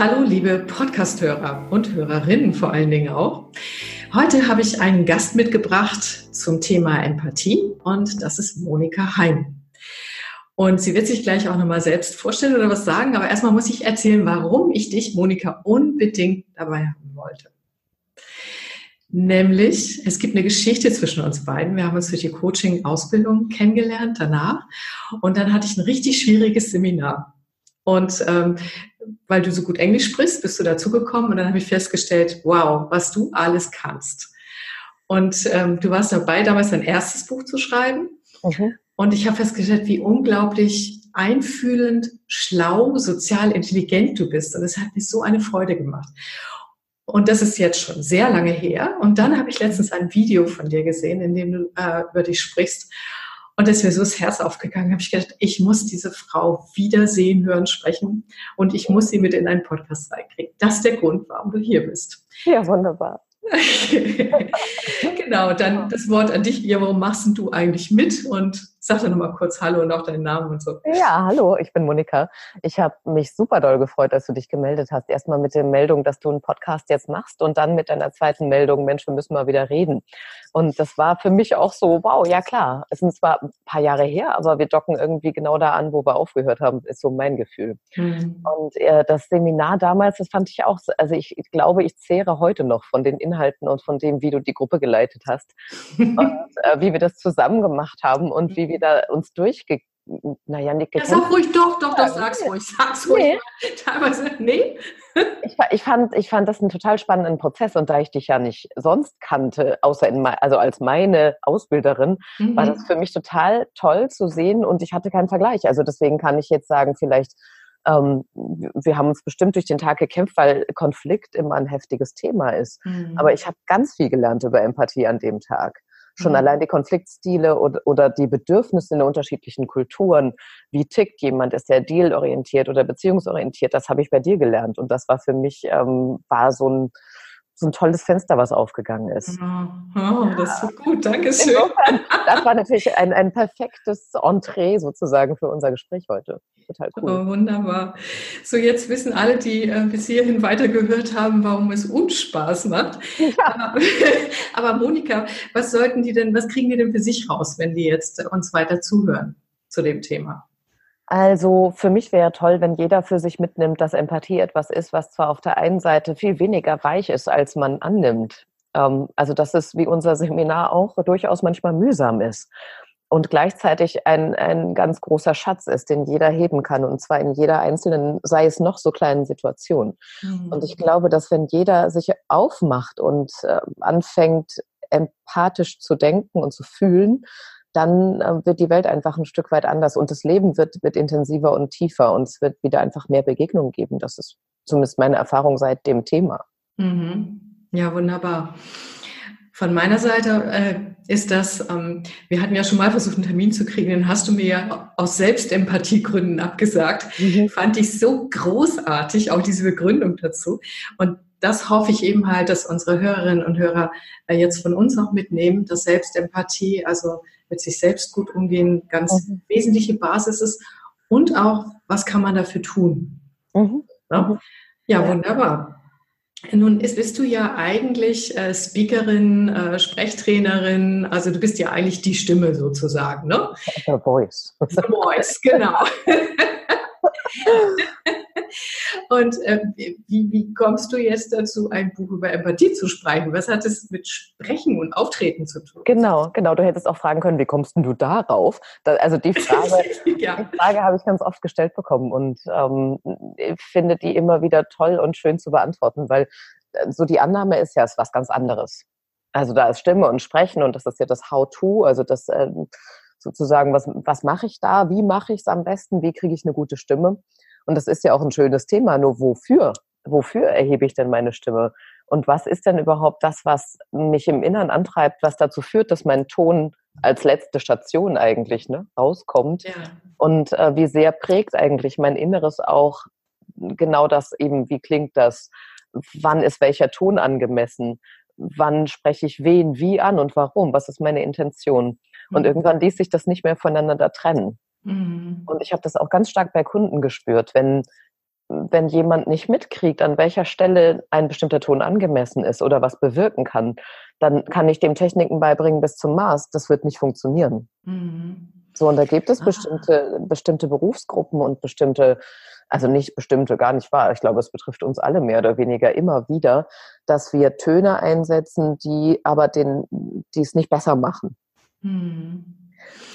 Hallo, liebe Podcast-Hörer und Hörerinnen vor allen Dingen auch. Heute habe ich einen Gast mitgebracht zum Thema Empathie und das ist Monika Heim. Und sie wird sich gleich auch nochmal selbst vorstellen oder was sagen, aber erstmal muss ich erzählen, warum ich dich, Monika, unbedingt dabei haben wollte. Nämlich, es gibt eine Geschichte zwischen uns beiden. Wir haben uns durch die Coaching-Ausbildung kennengelernt danach. Und dann hatte ich ein richtig schwieriges Seminar. Und ähm, weil du so gut Englisch sprichst, bist du dazugekommen und dann habe ich festgestellt, wow, was du alles kannst. Und ähm, du warst dabei, damals dein erstes Buch zu schreiben. Mhm. Und ich habe festgestellt, wie unglaublich einfühlend, schlau, sozial intelligent du bist. Und es hat mir so eine Freude gemacht. Und das ist jetzt schon sehr lange her. Und dann habe ich letztens ein Video von dir gesehen, in dem du äh, über dich sprichst. Und da ist mir so das Herz aufgegangen, habe ich gedacht, ich muss diese Frau wiedersehen, hören, sprechen und ich muss sie mit in einen Podcast reinkriegen. Das ist der Grund, warum du hier bist. Ja, wunderbar. genau, dann das Wort an dich. Ja, warum machst du eigentlich mit? Und sag dann nochmal kurz Hallo und auch deinen Namen und so. Ja, hallo, ich bin Monika. Ich habe mich super doll gefreut, dass du dich gemeldet hast. Erstmal mit der Meldung, dass du einen Podcast jetzt machst und dann mit deiner zweiten Meldung, Mensch, wir müssen mal wieder reden. Und das war für mich auch so, wow, ja klar. Es sind zwar ein paar Jahre her, aber wir docken irgendwie genau da an, wo wir aufgehört haben, ist so mein Gefühl. Mhm. Und äh, das Seminar damals, das fand ich auch, also ich, ich glaube, ich zehre heute noch von den Inhalten und von dem, wie du die Gruppe geleitet hast und äh, wie wir das zusammen gemacht haben und wie wir da uns durchge naja, nicht Ja, sag ruhig doch, doch, doch, sag's ruhig, sag's ruhig. Nee. Teilweise, nee. Ich, ich, fand, ich fand das einen total spannenden Prozess und da ich dich ja nicht sonst kannte, außer in, also als meine Ausbilderin, mhm. war das für mich total toll zu sehen und ich hatte keinen Vergleich. Also deswegen kann ich jetzt sagen, vielleicht ähm, wir haben uns bestimmt durch den Tag gekämpft, weil Konflikt immer ein heftiges Thema ist. Mhm. Aber ich habe ganz viel gelernt über Empathie an dem Tag. Schon mhm. allein die Konfliktstile oder, oder die Bedürfnisse in den unterschiedlichen Kulturen. Wie tickt jemand? Ist er dealorientiert oder beziehungsorientiert? Das habe ich bei dir gelernt. Und das war für mich, ähm, war so ein, so ein tolles Fenster, was aufgegangen ist. Oh, oh das ist so gut, danke schön. das war natürlich ein, ein perfektes Entree sozusagen für unser Gespräch heute. Total cool. Oh, wunderbar. So, jetzt wissen alle, die äh, bis hierhin weitergehört haben, warum es uns Spaß macht. Ja. Aber, aber Monika, was sollten die denn, was kriegen die denn für sich raus, wenn die jetzt uns weiter zuhören zu dem Thema? Also für mich wäre toll, wenn jeder für sich mitnimmt, dass Empathie etwas ist, was zwar auf der einen Seite viel weniger weich ist, als man annimmt. Ähm, also dass es wie unser Seminar auch durchaus manchmal mühsam ist und gleichzeitig ein, ein ganz großer Schatz ist, den jeder heben kann und zwar in jeder einzelnen, sei es noch so kleinen Situation. Mhm. Und ich glaube, dass wenn jeder sich aufmacht und äh, anfängt, empathisch zu denken und zu fühlen, dann äh, wird die Welt einfach ein Stück weit anders und das Leben wird, wird intensiver und tiefer und es wird wieder einfach mehr Begegnungen geben. Das ist zumindest meine Erfahrung seit dem Thema. Mhm. Ja, wunderbar. Von meiner Seite äh, ist das, ähm, wir hatten ja schon mal versucht, einen Termin zu kriegen, den hast du mir ja aus Selbstempathiegründen abgesagt. Mhm. Fand ich so großartig, auch diese Begründung dazu. Und das hoffe ich eben halt, dass unsere Hörerinnen und Hörer äh, jetzt von uns auch mitnehmen, dass Selbstempathie, also mit sich selbst gut umgehen, ganz mhm. wesentliche Basis ist. Und auch, was kann man dafür tun? Mhm. Ja? Mhm. ja, wunderbar. Nun ist, bist du ja eigentlich äh, Speakerin, äh, Sprechtrainerin, also du bist ja eigentlich die Stimme sozusagen, ne? The Voice. The Voice, genau. Und äh, wie, wie kommst du jetzt dazu, ein Buch über Empathie zu sprechen? Was hat es mit Sprechen und Auftreten zu tun? Genau, genau. Du hättest auch fragen können, wie kommst denn du darauf? Da, also die Frage, ja. die Frage habe ich ganz oft gestellt bekommen und ähm, finde die immer wieder toll und schön zu beantworten, weil äh, so die Annahme ist ja, es ist was ganz anderes. Also da ist Stimme und Sprechen und das ist ja das How-to, also das äh, sozusagen, was, was mache ich da, wie mache ich es am besten, wie kriege ich eine gute Stimme. Und das ist ja auch ein schönes Thema, nur wofür? Wofür erhebe ich denn meine Stimme? Und was ist denn überhaupt das, was mich im Innern antreibt, was dazu führt, dass mein Ton als letzte Station eigentlich ne, rauskommt? Ja. Und äh, wie sehr prägt eigentlich mein Inneres auch genau das eben, wie klingt das? Wann ist welcher Ton angemessen? Wann spreche ich wen wie an und warum? Was ist meine Intention? Und mhm. irgendwann ließ sich das nicht mehr voneinander trennen. Mhm. Und ich habe das auch ganz stark bei Kunden gespürt, wenn wenn jemand nicht mitkriegt, an welcher Stelle ein bestimmter Ton angemessen ist oder was bewirken kann, dann kann ich dem Techniken beibringen bis zum Maß. Das wird nicht funktionieren. Mhm. So, und da gibt es ah. bestimmte, bestimmte Berufsgruppen und bestimmte, also nicht bestimmte, gar nicht wahr. Ich glaube, es betrifft uns alle mehr oder weniger immer wieder, dass wir Töne einsetzen, die aber den, die es nicht besser machen. Mhm.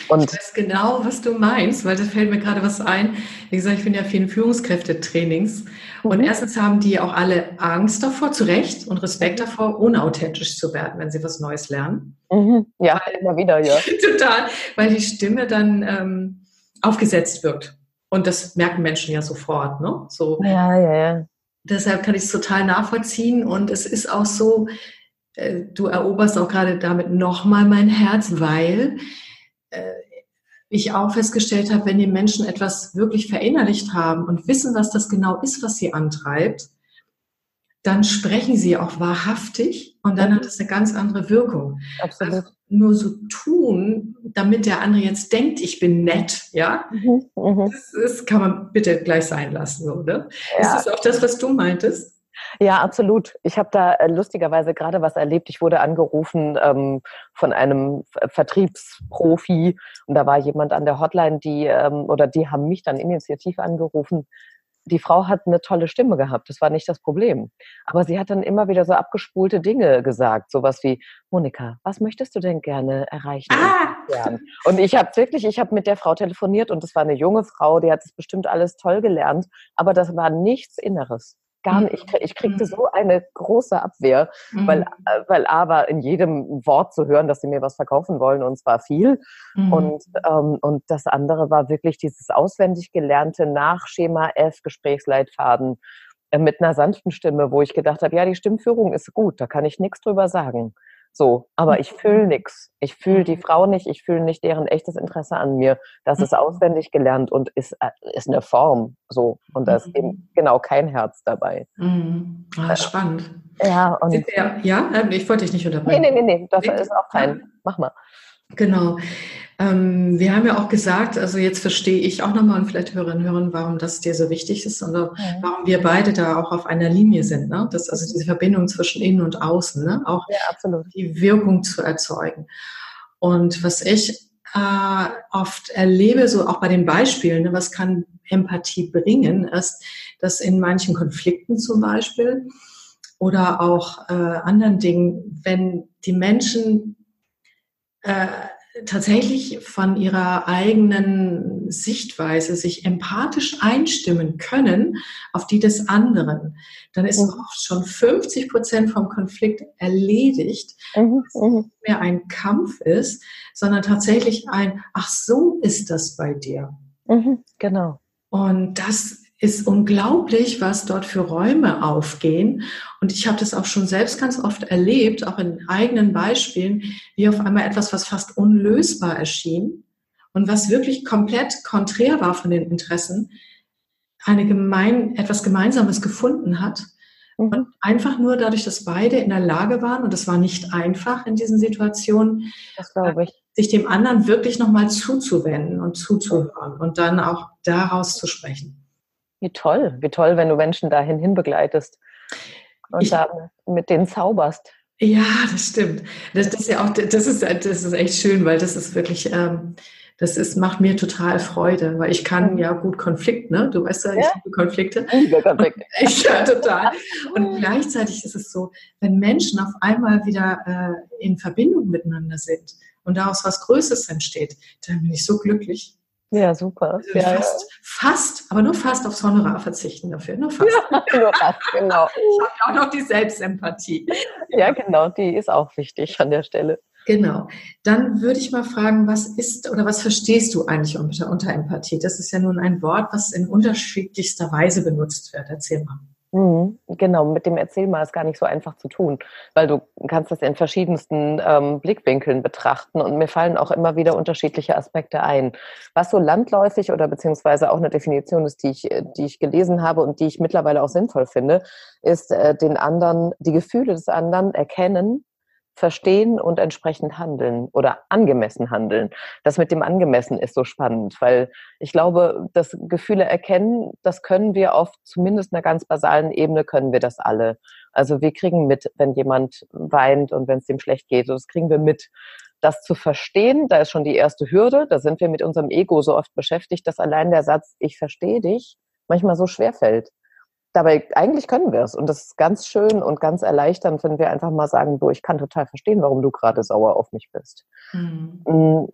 Und ich weiß genau, was du meinst, weil da fällt mir gerade was ein. Wie gesagt, ich bin ja vielen Führungskräftetrainings. Mhm. Und erstens haben die auch alle Angst davor, zu Recht, und Respekt mhm. davor, unauthentisch zu werden, wenn sie was Neues lernen. Mhm. Ja, weil, immer wieder, ja. total, weil die Stimme dann ähm, aufgesetzt wirkt. Und das merken Menschen ja sofort, ne? So. Ja, ja, ja. Deshalb kann ich es total nachvollziehen. Und es ist auch so, äh, du eroberst auch gerade damit nochmal mein Herz, weil ich auch festgestellt habe, wenn die Menschen etwas wirklich verinnerlicht haben und wissen, was das genau ist, was sie antreibt, dann sprechen sie auch wahrhaftig und dann hat es eine ganz andere Wirkung. Absolut. Also nur so tun, damit der andere jetzt denkt, ich bin nett, ja, mhm, mhm. das, das, kann man bitte gleich sein lassen, oder? Ja. Ist das auch das, was du meintest? Ja, absolut. Ich habe da äh, lustigerweise gerade was erlebt. Ich wurde angerufen ähm, von einem Vertriebsprofi und da war jemand an der Hotline, die ähm, oder die haben mich dann initiativ angerufen. Die Frau hat eine tolle Stimme gehabt, das war nicht das Problem. Aber sie hat dann immer wieder so abgespulte Dinge gesagt, sowas wie, Monika, was möchtest du denn gerne erreichen? Ah! Und ich habe wirklich, ich habe mit der Frau telefoniert und das war eine junge Frau, die hat es bestimmt alles toll gelernt, aber das war nichts Inneres gar nicht. Ich, ich kriegte mhm. so eine große Abwehr, mhm. weil, äh, weil A war in jedem Wort zu hören, dass sie mir was verkaufen wollen und zwar viel. Mhm. Und, ähm, und das andere war wirklich dieses auswendig gelernte nach Schema F Gesprächsleitfaden äh, mit einer sanften Stimme, wo ich gedacht habe, ja, die Stimmführung ist gut, da kann ich nichts drüber sagen. So, aber ich fühle mhm. nichts. Ich fühle die Frau nicht, ich fühle nicht deren echtes Interesse an mir. Das ist mhm. auswendig gelernt und ist, äh, ist eine Form. So. Und da ist eben mhm. genau kein Herz dabei. Mhm. Ah, spannend. Ja, und. Wir, ja, ähm, ich wollte dich nicht unterbrechen. Nee, nee, nee, nee. Das nee. ist auch kein. Mach mal. Genau. Ähm, wir haben ja auch gesagt, also jetzt verstehe ich auch nochmal und vielleicht Hörerinnen hören, warum das dir so wichtig ist und warum wir beide da auch auf einer Linie sind. Ne? Das, also diese Verbindung zwischen innen und außen, ne? auch ja, die Wirkung zu erzeugen. Und was ich äh, oft erlebe, so auch bei den Beispielen, ne, was kann Empathie bringen, ist, dass in manchen Konflikten zum Beispiel oder auch äh, anderen Dingen, wenn die Menschen äh, tatsächlich von ihrer eigenen Sichtweise sich empathisch einstimmen können auf die des anderen, dann ist mhm. oft schon 50 Prozent vom Konflikt erledigt, mhm. dass es mhm. nicht mehr ein Kampf ist, sondern tatsächlich ein, ach so ist das bei dir. Mhm. Genau. Und das ist unglaublich, was dort für Räume aufgehen. Und ich habe das auch schon selbst ganz oft erlebt, auch in eigenen Beispielen, wie auf einmal etwas, was fast unlösbar erschien und was wirklich komplett konträr war von den Interessen, eine gemein, etwas Gemeinsames gefunden hat. Mhm. Und einfach nur dadurch, dass beide in der Lage waren, und das war nicht einfach in diesen Situationen, sich dem anderen wirklich nochmal zuzuwenden und zuzuhören und dann auch daraus zu sprechen. Wie toll, wie toll, wenn du Menschen dahin hinbegleitest und ich, da mit denen zauberst. Ja, das stimmt. Das, das, ist ja auch, das ist, das ist echt schön, weil das ist wirklich, ähm, das ist, macht mir total Freude, weil ich kann mhm. ja gut Konflikt, ne? Du weißt ja, ich ja? liebe Konflikte. Konflikte. Ich, ja, total. Und gleichzeitig ist es so, wenn Menschen auf einmal wieder äh, in Verbindung miteinander sind und daraus was Größeres entsteht, dann bin ich so glücklich. Ja, super. Also ja, fast, ja. fast, aber nur fast aufs Honorar verzichten dafür. Nur fast. Ja, nur fast, genau. Ich habe auch noch die Selbstempathie. Ja, genau, die ist auch wichtig an der Stelle. Genau. Dann würde ich mal fragen, was ist oder was verstehst du eigentlich unter, unter Empathie? Das ist ja nun ein Wort, was in unterschiedlichster Weise benutzt wird. Erzähl mal. Mhm, genau, mit dem Erzählmal ist gar nicht so einfach zu tun, weil du kannst das in verschiedensten ähm, Blickwinkeln betrachten und mir fallen auch immer wieder unterschiedliche Aspekte ein. Was so landläufig oder beziehungsweise auch eine Definition ist, die ich, die ich gelesen habe und die ich mittlerweile auch sinnvoll finde, ist äh, den anderen, die Gefühle des anderen erkennen, verstehen und entsprechend handeln oder angemessen handeln. Das mit dem angemessen ist so spannend, weil ich glaube, das Gefühle erkennen, das können wir auf zumindest einer ganz basalen Ebene können wir das alle. Also wir kriegen mit, wenn jemand weint und wenn es dem schlecht geht, das kriegen wir mit. Das zu verstehen, da ist schon die erste Hürde. Da sind wir mit unserem Ego so oft beschäftigt, dass allein der Satz, ich verstehe dich, manchmal so schwer fällt. Dabei, eigentlich können wir es. Und das ist ganz schön und ganz erleichternd, wenn wir einfach mal sagen, du, ich kann total verstehen, warum du gerade sauer auf mich bist. Mhm.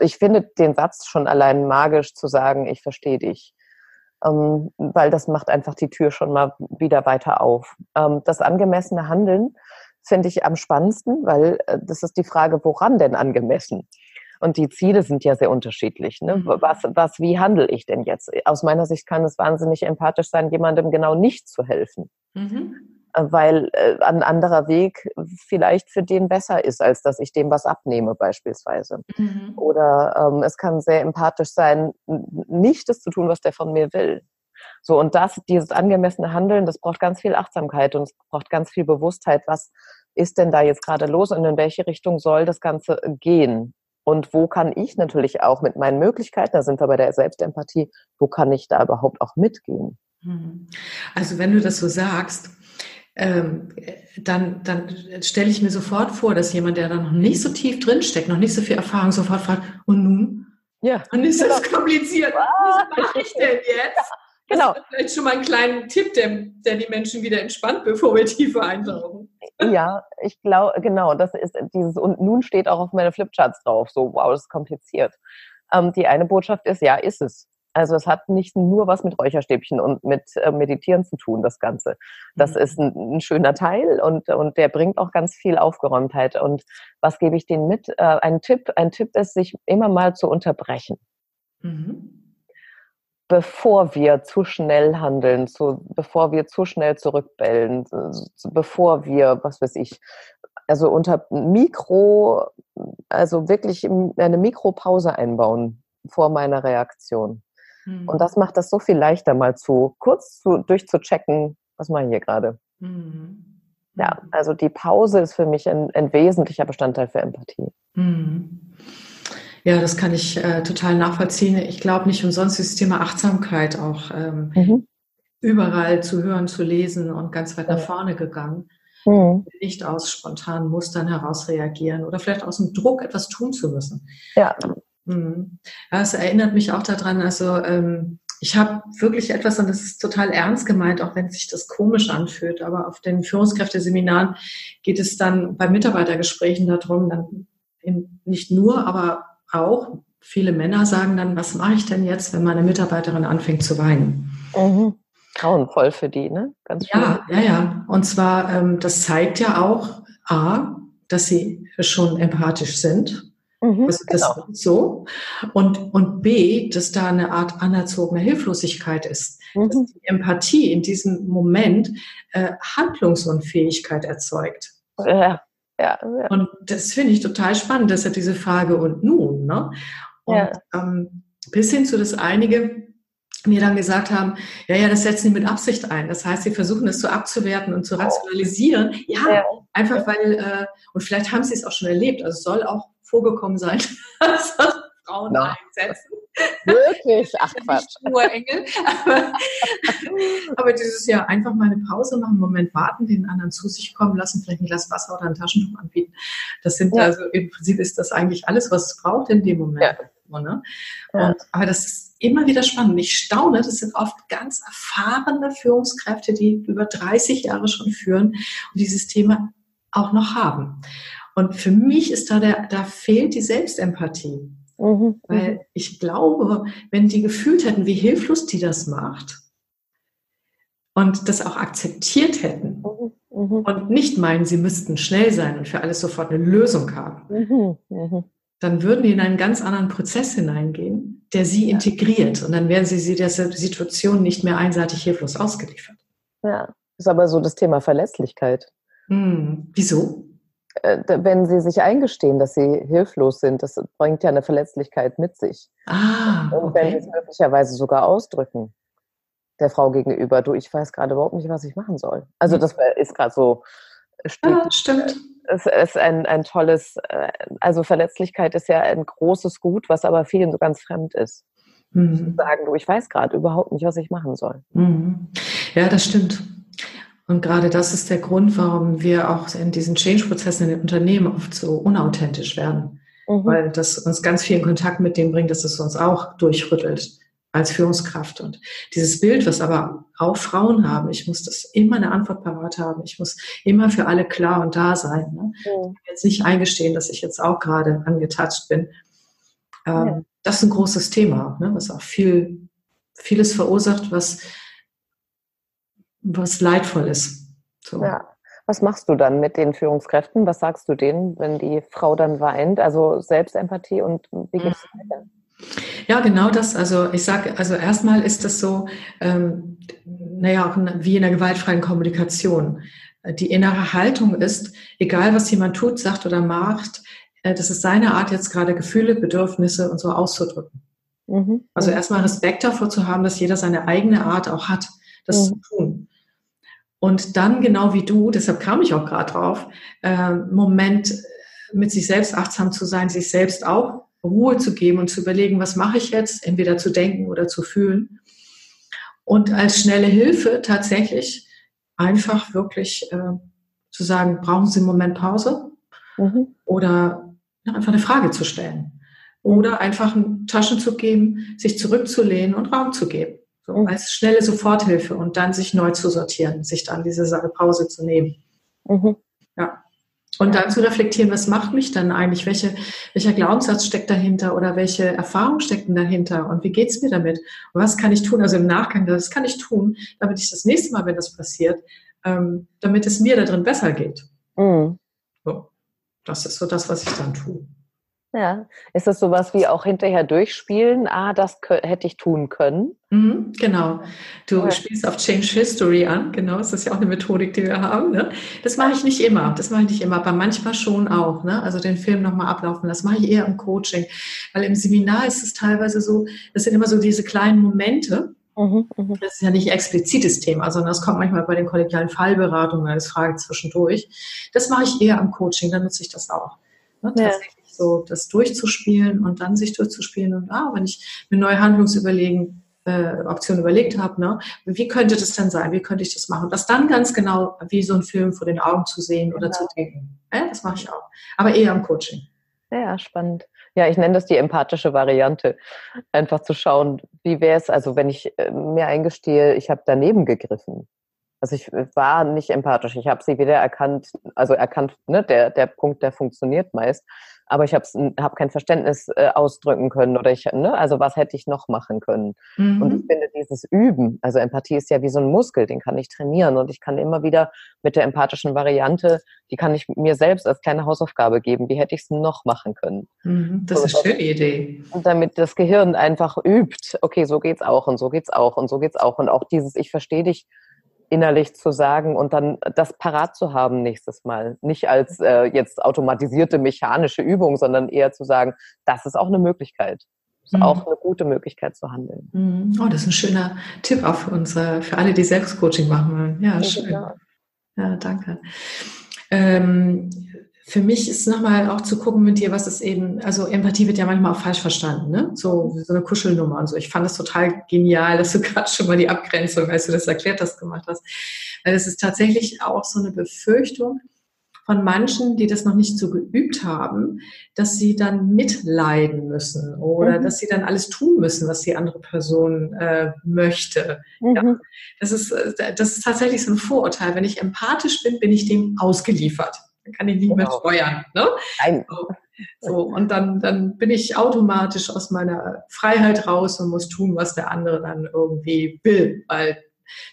Ich finde den Satz schon allein magisch zu sagen, ich verstehe dich. Ähm, weil das macht einfach die Tür schon mal wieder weiter auf. Ähm, das angemessene Handeln finde ich am spannendsten, weil äh, das ist die Frage, woran denn angemessen? Und die Ziele sind ja sehr unterschiedlich. Ne? Mhm. Was, was, wie handle ich denn jetzt? Aus meiner Sicht kann es wahnsinnig empathisch sein, jemandem genau nicht zu helfen. Mhm. Äh, weil äh, ein anderer Weg vielleicht für den besser ist, als dass ich dem was abnehme, beispielsweise. Mhm. Oder ähm, es kann sehr empathisch sein, nicht das zu tun, was der von mir will. So, und das, dieses angemessene Handeln, das braucht ganz viel Achtsamkeit und es braucht ganz viel Bewusstheit, was ist denn da jetzt gerade los und in welche Richtung soll das Ganze gehen? Und wo kann ich natürlich auch mit meinen Möglichkeiten, da sind wir bei der Selbstempathie, wo kann ich da überhaupt auch mitgehen? Hm. Also wenn du das so sagst, ähm, dann, dann stelle ich mir sofort vor, dass jemand, der da noch nicht so tief drinsteckt, noch nicht so viel Erfahrung, sofort fragt, und nun? Ja. Dann ist das genau. kompliziert. Was mache ich denn jetzt? Genau. Das ist vielleicht schon mal ein kleiner Tipp, der, der die Menschen wieder entspannt, bevor wir tiefer eintauchen. Ja, ich glaube, genau, das ist dieses, und nun steht auch auf meiner Flipcharts drauf, so, wow, das ist kompliziert. Ähm, die eine Botschaft ist, ja, ist es. Also es hat nicht nur was mit Räucherstäbchen und mit äh, Meditieren zu tun, das Ganze. Das mhm. ist ein, ein, schöner Teil und, und der bringt auch ganz viel Aufgeräumtheit. Und was gebe ich denen mit? Äh, ein Tipp, ein Tipp ist, sich immer mal zu unterbrechen. Mhm bevor wir zu schnell handeln, zu, bevor wir zu schnell zurückbellen, bevor wir, was weiß ich, also unter Mikro, also wirklich eine Mikropause einbauen vor meiner Reaktion. Mhm. Und das macht das so viel leichter, mal zu kurz zu, durchzuchecken, was mache ich hier gerade. Mhm. Ja, also die Pause ist für mich ein, ein wesentlicher Bestandteil für Empathie. Mhm. Ja, das kann ich äh, total nachvollziehen. Ich glaube nicht umsonst ist das Thema Achtsamkeit auch ähm, mhm. überall zu hören, zu lesen und ganz weit nach vorne gegangen. Mhm. Nicht aus spontanen Mustern heraus reagieren oder vielleicht aus dem Druck etwas tun zu müssen. Ja. Mhm. Das erinnert mich auch daran, also ähm, ich habe wirklich etwas, und das ist total ernst gemeint, auch wenn sich das komisch anfühlt, aber auf den Führungskräfteseminaren geht es dann bei Mitarbeitergesprächen darum, dann nicht nur, aber auch, viele Männer sagen dann, was mache ich denn jetzt, wenn meine Mitarbeiterin anfängt zu weinen? Mhm. Grauenvoll für die, ne? Ganz ja, ja, ja. Und zwar, ähm, das zeigt ja auch, A, dass sie schon empathisch sind. Mhm, also das genau. so. Und, und B, dass da eine Art anerzogene Hilflosigkeit ist. Mhm. Dass die Empathie in diesem Moment äh, Handlungsunfähigkeit erzeugt. Ja, ja, ja. Und das finde ich total spannend, dass er diese Frage und nun, ne? Und ja. ähm, bis hin zu, dass einige mir dann gesagt haben, ja, ja, das setzen sie mit Absicht ein. Das heißt, sie versuchen es so abzuwerten und zu rationalisieren. Ja, ja. einfach weil, äh, und vielleicht haben sie es auch schon erlebt, also es soll auch vorgekommen sein, dass Frauen no. einsetzen. Wirklich? Ach Quatsch. nur Engel. Aber, aber, dieses Jahr einfach mal eine Pause machen, einen Moment warten, den anderen zu sich kommen lassen, vielleicht ein Glas Wasser oder ein Taschentuch anbieten. Das sind ja. also im Prinzip ist das eigentlich alles, was es braucht in dem Moment. Ja. Ne? Und, aber das ist immer wieder spannend. Ich staune, das sind oft ganz erfahrene Führungskräfte, die über 30 Jahre schon führen und dieses Thema auch noch haben. Und für mich ist da der, da fehlt die Selbstempathie. Mhm. Weil mhm. ich glaube, wenn die gefühlt hätten, wie hilflos die das macht und das auch akzeptiert hätten mhm. mhm. und nicht meinen, sie müssten schnell sein und für alles sofort eine Lösung haben, mhm. mhm. dann würden die in einen ganz anderen Prozess hineingehen, der sie ja. integriert und dann wären sie, sie der Situation nicht mehr einseitig hilflos ausgeliefert. Ja, ist aber so das Thema Verlässlichkeit. Hm. Wieso? Äh, wenn sie sich eingestehen, dass sie hilflos sind, das bringt ja eine Verletzlichkeit mit sich. Ah, okay. Und wenn sie es möglicherweise sogar ausdrücken, der Frau gegenüber, du, ich weiß gerade überhaupt nicht, was ich machen soll. Also mhm. das ist gerade so steht. Ja, stimmt. Es ist ein, ein tolles, äh, also Verletzlichkeit ist ja ein großes Gut, was aber vielen so ganz fremd ist. Mhm. Sagen, du, ich weiß gerade überhaupt nicht, was ich machen soll. Mhm. Ja, das stimmt. Und gerade das ist der Grund, warum wir auch in diesen Change-Prozessen in den Unternehmen oft so unauthentisch werden. Mhm. Weil das uns ganz viel in Kontakt mit dem bringt, dass es uns auch durchrüttelt als Führungskraft. Und dieses Bild, was aber auch Frauen haben, ich muss das immer eine Antwort parat haben, ich muss immer für alle klar und da sein. Ne? Mhm. Jetzt nicht eingestehen, dass ich jetzt auch gerade angetatscht bin. Ähm, ja. Das ist ein großes Thema, ne? was auch viel, vieles verursacht, was, was leidvoll ist. So. Ja. Was machst du dann mit den Führungskräften? Was sagst du denen, wenn die Frau dann weint? Also Selbstempathie und wie geht es mhm. weiter? Ja, genau das. Also ich sage, also erstmal ist das so, ähm, naja, auch wie in der gewaltfreien Kommunikation. Die innere Haltung ist, egal was jemand tut, sagt oder macht, äh, das ist seine Art, jetzt gerade Gefühle, Bedürfnisse und so auszudrücken. Mhm. Also erstmal Respekt davor zu haben, dass jeder seine eigene Art auch hat, das mhm. zu tun. Und dann genau wie du, deshalb kam ich auch gerade drauf, äh, Moment mit sich selbst achtsam zu sein, sich selbst auch Ruhe zu geben und zu überlegen, was mache ich jetzt, entweder zu denken oder zu fühlen. Und als schnelle Hilfe tatsächlich einfach wirklich äh, zu sagen, brauchen Sie einen Moment Pause? Mhm. Oder ja, einfach eine Frage zu stellen. Oder einfach eine Taschen zu geben, sich zurückzulehnen und Raum zu geben. So, mhm. als schnelle Soforthilfe und dann sich neu zu sortieren, sich dann diese Pause zu nehmen. Mhm. Ja. Und dann zu reflektieren, was macht mich dann eigentlich? Welche, welcher Glaubenssatz steckt dahinter oder welche Erfahrung steckt denn dahinter? Und wie geht's mir damit? Und was kann ich tun? Also im Nachgang, was kann ich tun, damit ich das nächste Mal, wenn das passiert, ähm, damit es mir da drin besser geht? Mhm. So. Das ist so das, was ich dann tue. Ja, ist das sowas wie auch hinterher durchspielen? Ah, das hätte ich tun können. Mhm, genau. Du ja. spielst auf Change History an, genau. Das ist ja auch eine Methodik, die wir haben. Ne? Das mache ich nicht immer. Das mache ich nicht immer, aber manchmal schon auch. Ne? Also den Film nochmal ablaufen. Das mache ich eher im Coaching, weil im Seminar ist es teilweise so. Das sind immer so diese kleinen Momente. Mhm, mhm. Das ist ja nicht explizites Thema, sondern das kommt manchmal bei den kollegialen Fallberatungen als Frage zwischendurch. Das mache ich eher am Coaching. Dann nutze ich das auch. Ne? Ja so das durchzuspielen und dann sich durchzuspielen und ah, wenn ich mir neue Handlungsüberlegen äh, Optionen überlegt habe, ne, wie könnte das denn sein, wie könnte ich das machen? Das dann ganz genau wie so ein Film vor den Augen zu sehen oder genau. zu denken. Ja, das mache ich auch. Aber eher im Coaching. Ja, spannend. Ja, ich nenne das die empathische Variante. Einfach zu schauen, wie wäre es, also wenn ich äh, mir eingestehe, ich habe daneben gegriffen. Also ich äh, war nicht empathisch. Ich habe sie wieder erkannt, also erkannt, ne, der, der Punkt, der funktioniert meist aber ich habe hab kein Verständnis äh, ausdrücken können oder ich, ne, also was hätte ich noch machen können? Mhm. Und ich finde dieses Üben, also Empathie ist ja wie so ein Muskel, den kann ich trainieren und ich kann immer wieder mit der empathischen Variante, die kann ich mir selbst als kleine Hausaufgabe geben, wie hätte ich es noch machen können? Mhm, das so, ist eine schöne Idee. Und damit das Gehirn einfach übt, okay, so geht's auch und so geht's auch und so geht's auch und auch dieses, ich verstehe dich, innerlich zu sagen und dann das parat zu haben nächstes Mal. Nicht als äh, jetzt automatisierte mechanische Übung, sondern eher zu sagen, das ist auch eine Möglichkeit. Das ist mhm. auch eine gute Möglichkeit zu handeln. Mhm. Oh, das ist ein schöner Tipp auch für unsere, für alle, die Selbstcoaching machen wollen. Ja, schön. Ja, ja danke. Ähm, für mich ist nochmal auch zu gucken mit dir, was ist eben, also Empathie wird ja manchmal auch falsch verstanden, ne? So, so eine Kuschelnummer und so. Ich fand das total genial, dass du gerade schon mal die Abgrenzung, als du das erklärt hast, gemacht hast. Weil es ist tatsächlich auch so eine Befürchtung von manchen, die das noch nicht so geübt haben, dass sie dann mitleiden müssen oder mhm. dass sie dann alles tun müssen, was die andere Person äh, möchte. Mhm. Ja. Das, ist, äh, das ist tatsächlich so ein Vorurteil. Wenn ich empathisch bin, bin ich dem ausgeliefert. Kann ich nicht genau. mehr steuern. Ne? Nein. So. so, und dann, dann bin ich automatisch aus meiner Freiheit raus und muss tun, was der andere dann irgendwie will. Weil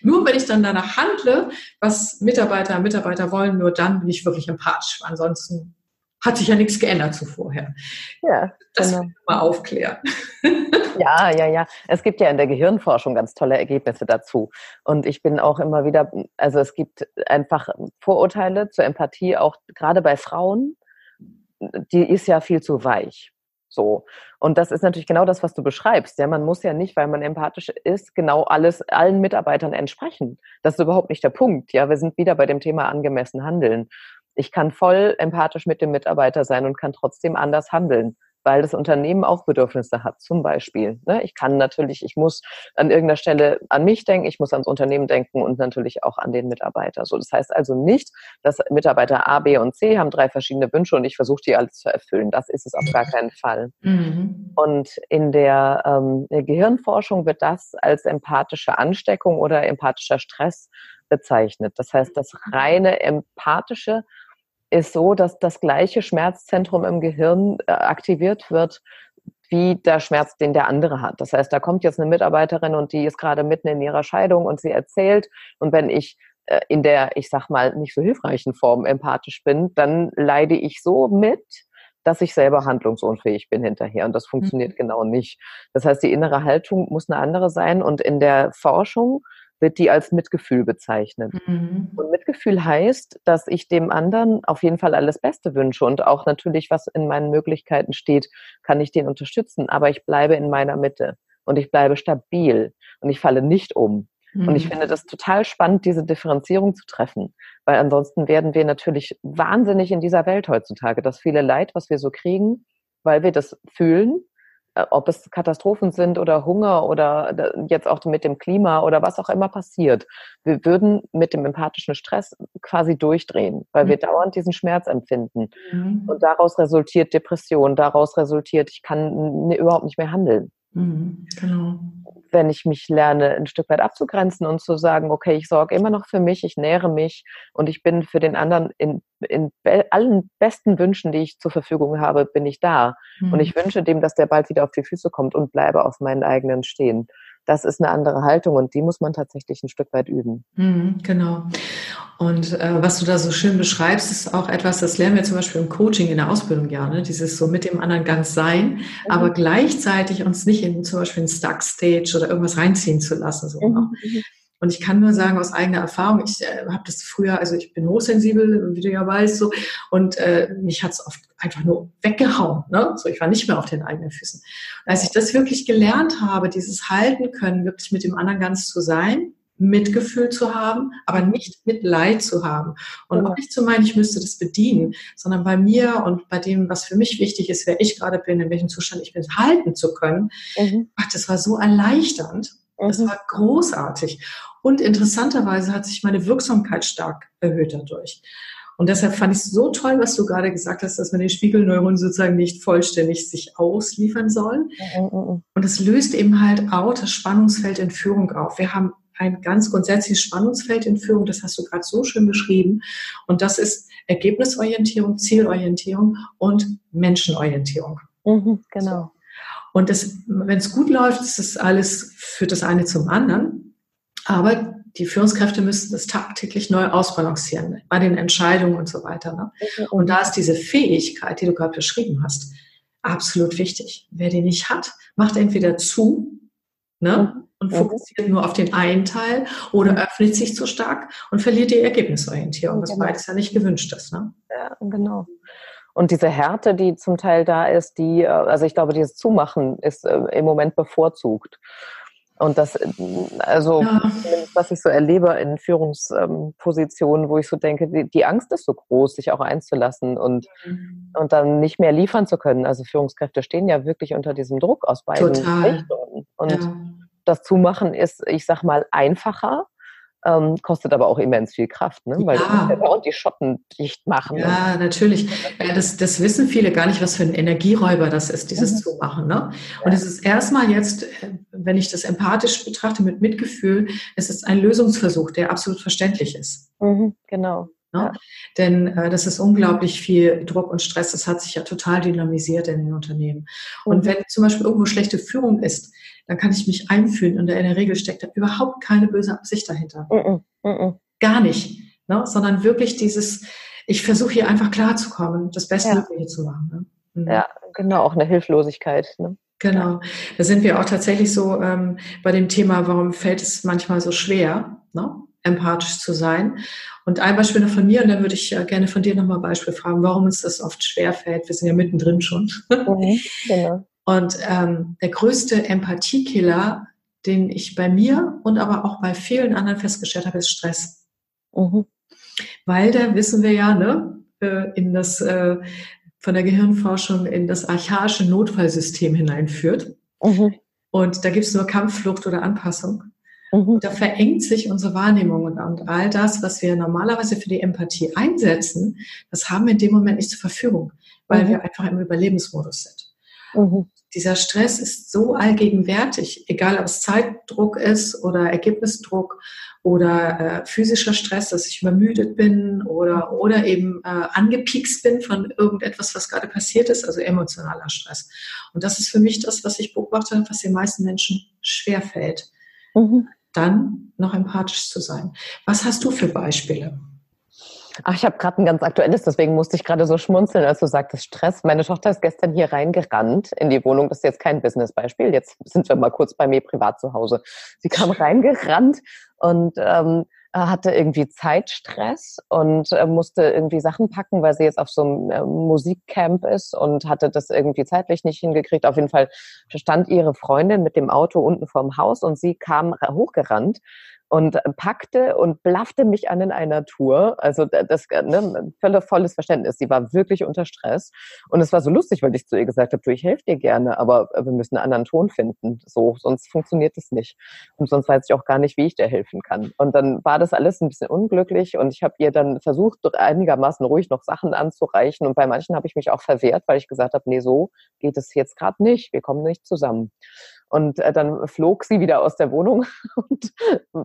nur wenn ich dann danach handle, was Mitarbeiter und Mitarbeiter wollen, nur dann bin ich wirklich empathisch. Ansonsten hat sich ja nichts geändert zu vorher. Ja, das genau. mal aufklären. Ja, ja, ja. Es gibt ja in der Gehirnforschung ganz tolle Ergebnisse dazu. Und ich bin auch immer wieder, also es gibt einfach Vorurteile zur Empathie, auch gerade bei Frauen. Die ist ja viel zu weich. So. Und das ist natürlich genau das, was du beschreibst. Ja, man muss ja nicht, weil man empathisch ist, genau alles allen Mitarbeitern entsprechen. Das ist überhaupt nicht der Punkt. Ja, wir sind wieder bei dem Thema angemessen handeln. Ich kann voll empathisch mit dem Mitarbeiter sein und kann trotzdem anders handeln weil das Unternehmen auch Bedürfnisse hat, zum Beispiel. Ne? Ich kann natürlich, ich muss an irgendeiner Stelle an mich denken, ich muss ans Unternehmen denken und natürlich auch an den Mitarbeiter. So, das heißt also nicht, dass Mitarbeiter A, B und C haben drei verschiedene Wünsche und ich versuche die alle zu erfüllen. Das ist es auf gar keinen Fall. Mhm. Und in der, ähm, der Gehirnforschung wird das als empathische Ansteckung oder empathischer Stress bezeichnet. Das heißt, das reine empathische ist so, dass das gleiche Schmerzzentrum im Gehirn äh, aktiviert wird wie der Schmerz, den der andere hat. Das heißt, da kommt jetzt eine Mitarbeiterin und die ist gerade mitten in ihrer Scheidung und sie erzählt. Und wenn ich äh, in der, ich sag mal, nicht so hilfreichen Form empathisch bin, dann leide ich so mit, dass ich selber handlungsunfähig bin hinterher. Und das funktioniert mhm. genau nicht. Das heißt, die innere Haltung muss eine andere sein. Und in der Forschung wird die als Mitgefühl bezeichnet. Mhm. Und Mitgefühl heißt, dass ich dem anderen auf jeden Fall alles Beste wünsche und auch natürlich, was in meinen Möglichkeiten steht, kann ich den unterstützen. Aber ich bleibe in meiner Mitte und ich bleibe stabil und ich falle nicht um. Mhm. Und ich mhm. finde das total spannend, diese Differenzierung zu treffen, weil ansonsten werden wir natürlich wahnsinnig in dieser Welt heutzutage. Das viele Leid, was wir so kriegen, weil wir das fühlen, ob es Katastrophen sind oder Hunger oder jetzt auch mit dem Klima oder was auch immer passiert. Wir würden mit dem empathischen Stress quasi durchdrehen, weil mhm. wir dauernd diesen Schmerz empfinden. Mhm. Und daraus resultiert Depression, daraus resultiert, ich kann überhaupt nicht mehr handeln. Mhm, genau. Wenn ich mich lerne, ein Stück weit abzugrenzen und zu sagen, okay, ich sorge immer noch für mich, ich nähere mich und ich bin für den anderen in, in allen besten Wünschen, die ich zur Verfügung habe, bin ich da. Mhm. Und ich wünsche dem, dass der bald wieder auf die Füße kommt und bleibe auf meinen eigenen stehen das ist eine andere Haltung und die muss man tatsächlich ein Stück weit üben. Mhm, genau. Und äh, was du da so schön beschreibst, ist auch etwas, das lernen wir zum Beispiel im Coaching in der Ausbildung ja, ne? dieses so mit dem anderen ganz sein, mhm. aber gleichzeitig uns nicht in zum Beispiel ein Stuck Stage oder irgendwas reinziehen zu lassen. So, ne? mhm. Und ich kann nur sagen aus eigener Erfahrung, ich äh, habe das früher, also ich bin hochsensibel, wie du ja weißt, so, und äh, mich hat's oft einfach nur weggehauen. Ne? So, ich war nicht mehr auf den eigenen Füßen. Und als ich das wirklich gelernt habe, dieses Halten können, wirklich mit dem anderen ganz zu sein, Mitgefühl zu haben, aber nicht Mitleid zu haben. Und auch nicht zu meinen, ich müsste das bedienen, sondern bei mir und bei dem, was für mich wichtig ist, wer ich gerade bin, in welchem Zustand ich bin, halten zu können. Mhm. Ach, das war so erleichternd. Das mhm. war großartig. Und interessanterweise hat sich meine Wirksamkeit stark erhöht dadurch. Und deshalb fand ich es so toll, was du gerade gesagt hast, dass man den Spiegelneuronen sozusagen nicht vollständig sich ausliefern sollen. Mhm, mhm. Und es löst eben halt auch das Spannungsfeld in Führung auf. Wir haben ein ganz grundsätzliches Spannungsfeld in Führung, das hast du gerade so schön beschrieben. Und das ist Ergebnisorientierung, Zielorientierung und Menschenorientierung. Mhm, genau. Und wenn es gut läuft, ist das alles für das eine zum anderen. Aber die Führungskräfte müssen das tagtäglich neu ausbalancieren bei den Entscheidungen und so weiter. Ne? Und da ist diese Fähigkeit, die du gerade beschrieben hast, absolut wichtig. Wer die nicht hat, macht entweder zu ne? Mhm. und fokussiert nur auf den einen Teil oder öffnet sich zu stark und verliert die Ergebnisorientierung, was genau. beides ja nicht gewünscht ist. Ne? Ja, genau. Und diese Härte, die zum Teil da ist, die, äh, also ich glaube, dieses Zumachen ist äh, im Moment bevorzugt. Und das, äh, also, ja. was ich so erlebe in Führungspositionen, wo ich so denke, die, die, Angst ist so groß, sich auch einzulassen und, mhm. und dann nicht mehr liefern zu können. Also Führungskräfte stehen ja wirklich unter diesem Druck aus beiden Total. Richtungen. Und ja. das Zumachen ist, ich sag mal, einfacher ähm, kostet aber auch immens viel Kraft, ne? weil ja. du und die Schotten dicht machen. Ja, und natürlich. Ja, das, das wissen viele gar nicht, was für ein Energieräuber das ist, dieses mhm. Zumachen. Ne? Und es ist erstmal jetzt, wenn ich das empathisch betrachte mit Mitgefühl, es ist ein Lösungsversuch, der absolut verständlich ist. Mhm, genau. Ne? Ja. Denn äh, das ist unglaublich viel Druck und Stress. Das hat sich ja total dynamisiert in den Unternehmen. Und mhm. wenn zum Beispiel irgendwo schlechte Führung ist, dann kann ich mich einfühlen und in der Regel steckt da überhaupt keine böse Absicht dahinter. Mhm. Mhm. Gar nicht. Ne? Sondern wirklich dieses, ich versuche hier einfach klarzukommen, das Bestmögliche ja. zu machen. Ne? Mhm. Ja, genau, auch eine Hilflosigkeit. Ne? Genau. Da sind wir auch tatsächlich so ähm, bei dem Thema, warum fällt es manchmal so schwer, ne? empathisch zu sein. Und ein Beispiel noch von mir, und dann würde ich gerne von dir nochmal Beispiel fragen, warum uns das oft schwerfällt. Wir sind ja mittendrin schon. Mhm, genau. Und ähm, der größte Empathiekiller, den ich bei mir und aber auch bei vielen anderen festgestellt habe, ist Stress. Mhm. Weil da wissen wir ja, ne, äh, in das äh, von der Gehirnforschung in das archaische Notfallsystem hineinführt. Mhm. Und da gibt es nur Kampfflucht oder Anpassung. Mhm. Da verengt sich unsere Wahrnehmung und, und all das, was wir normalerweise für die Empathie einsetzen, das haben wir in dem Moment nicht zur Verfügung, weil mhm. wir einfach im Überlebensmodus sind. Mhm. Dieser Stress ist so allgegenwärtig, egal ob es Zeitdruck ist oder Ergebnisdruck oder äh, physischer Stress, dass ich übermüdet bin oder, oder eben äh, angepiekst bin von irgendetwas, was gerade passiert ist, also emotionaler Stress. Und das ist für mich das, was ich beobachte, was den meisten Menschen schwerfällt. Mhm. Dann noch empathisch zu sein. Was hast du für Beispiele? Ach, ich habe gerade ein ganz aktuelles, deswegen musste ich gerade so schmunzeln, als du sagtest Stress. Meine Tochter ist gestern hier reingerannt in die Wohnung. Das ist jetzt kein Businessbeispiel. Jetzt sind wir mal kurz bei mir privat zu Hause. Sie kam reingerannt und ähm, hatte irgendwie Zeitstress und äh, musste irgendwie Sachen packen, weil sie jetzt auf so einem äh, Musikcamp ist und hatte das irgendwie zeitlich nicht hingekriegt. Auf jeden Fall stand ihre Freundin mit dem Auto unten vorm Haus und sie kam hochgerannt und packte und blaffte mich an in einer Tour. Also das ne, völlig volles Verständnis. Sie war wirklich unter Stress und es war so lustig, weil ich zu ihr gesagt habe, du, ich helfe dir gerne, aber wir müssen einen anderen Ton finden. So, sonst funktioniert es nicht. Und sonst weiß ich auch gar nicht, wie ich dir helfen kann. Und dann war das alles ein bisschen unglücklich und ich habe ihr dann versucht, einigermaßen ruhig noch Sachen anzureichen und bei manchen habe ich mich auch verwehrt, weil ich gesagt habe, nee, so geht es jetzt gerade nicht. Wir kommen nicht zusammen. Und äh, dann flog sie wieder aus der Wohnung und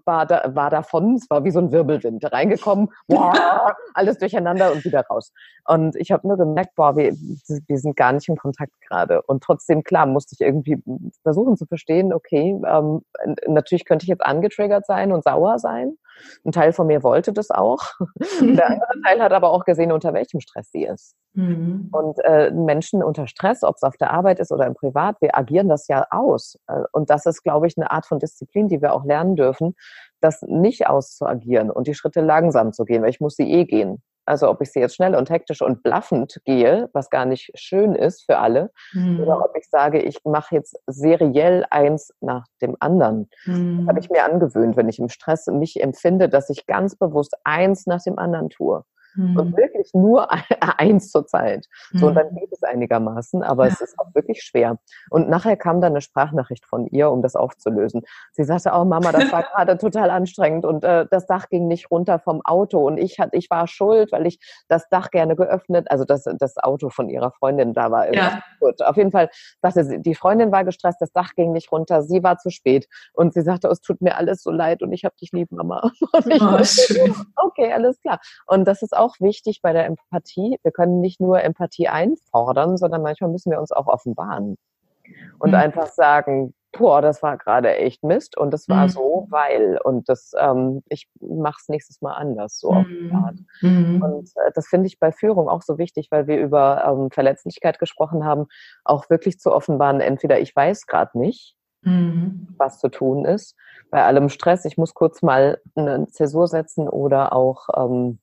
war, da, war davon, es war wie so ein Wirbelwind, reingekommen, boah, alles durcheinander und wieder raus. Und ich habe nur gemerkt, boah, wir, wir sind gar nicht im Kontakt gerade. Und trotzdem, klar, musste ich irgendwie versuchen zu verstehen, okay, ähm, natürlich könnte ich jetzt angetriggert sein und sauer sein. Ein Teil von mir wollte das auch. Der andere Teil hat aber auch gesehen, unter welchem Stress sie ist. Mhm. Und äh, Menschen unter Stress, ob es auf der Arbeit ist oder im Privat, wir agieren das ja aus. Äh, und das ist, glaube ich, eine Art von Disziplin, die wir auch lernen dürfen, das nicht auszuagieren und die Schritte langsam zu gehen, weil ich muss sie eh gehen. Also ob ich sie jetzt schnell und hektisch und blaffend gehe, was gar nicht schön ist für alle, mhm. oder ob ich sage, ich mache jetzt seriell eins nach dem anderen. Mhm. Das habe ich mir angewöhnt, wenn ich im Stress mich empfinde, dass ich ganz bewusst eins nach dem anderen tue. Mhm. Und wirklich nur eins zur Zeit. So, und dann mhm. geht es einigermaßen, aber ja. es ist auch wirklich schwer. Und nachher kam dann eine Sprachnachricht von ihr, um das aufzulösen. Sie sagte, oh Mama, das war gerade total anstrengend und äh, das Dach ging nicht runter vom Auto und ich hat, ich war schuld, weil ich das Dach gerne geöffnet, also das, das Auto von ihrer Freundin da war. Ja. Gut. Auf jeden Fall sagte sie, die Freundin war gestresst, das Dach ging nicht runter, sie war zu spät und sie sagte, oh, es tut mir alles so leid und ich habe dich lieb, Mama. Und ich oh, dachte, okay, alles klar. Und das ist auch auch wichtig bei der Empathie. Wir können nicht nur Empathie einfordern, sondern manchmal müssen wir uns auch offenbaren und mhm. einfach sagen, boah, das war gerade echt Mist und das war mhm. so, weil und das, ähm, ich mach's nächstes Mal anders, so Art. Mhm. Und äh, das finde ich bei Führung auch so wichtig, weil wir über ähm, Verletzlichkeit gesprochen haben, auch wirklich zu offenbaren, entweder ich weiß gerade nicht, mhm. was zu tun ist, bei allem Stress, ich muss kurz mal eine Zäsur setzen oder auch ähm,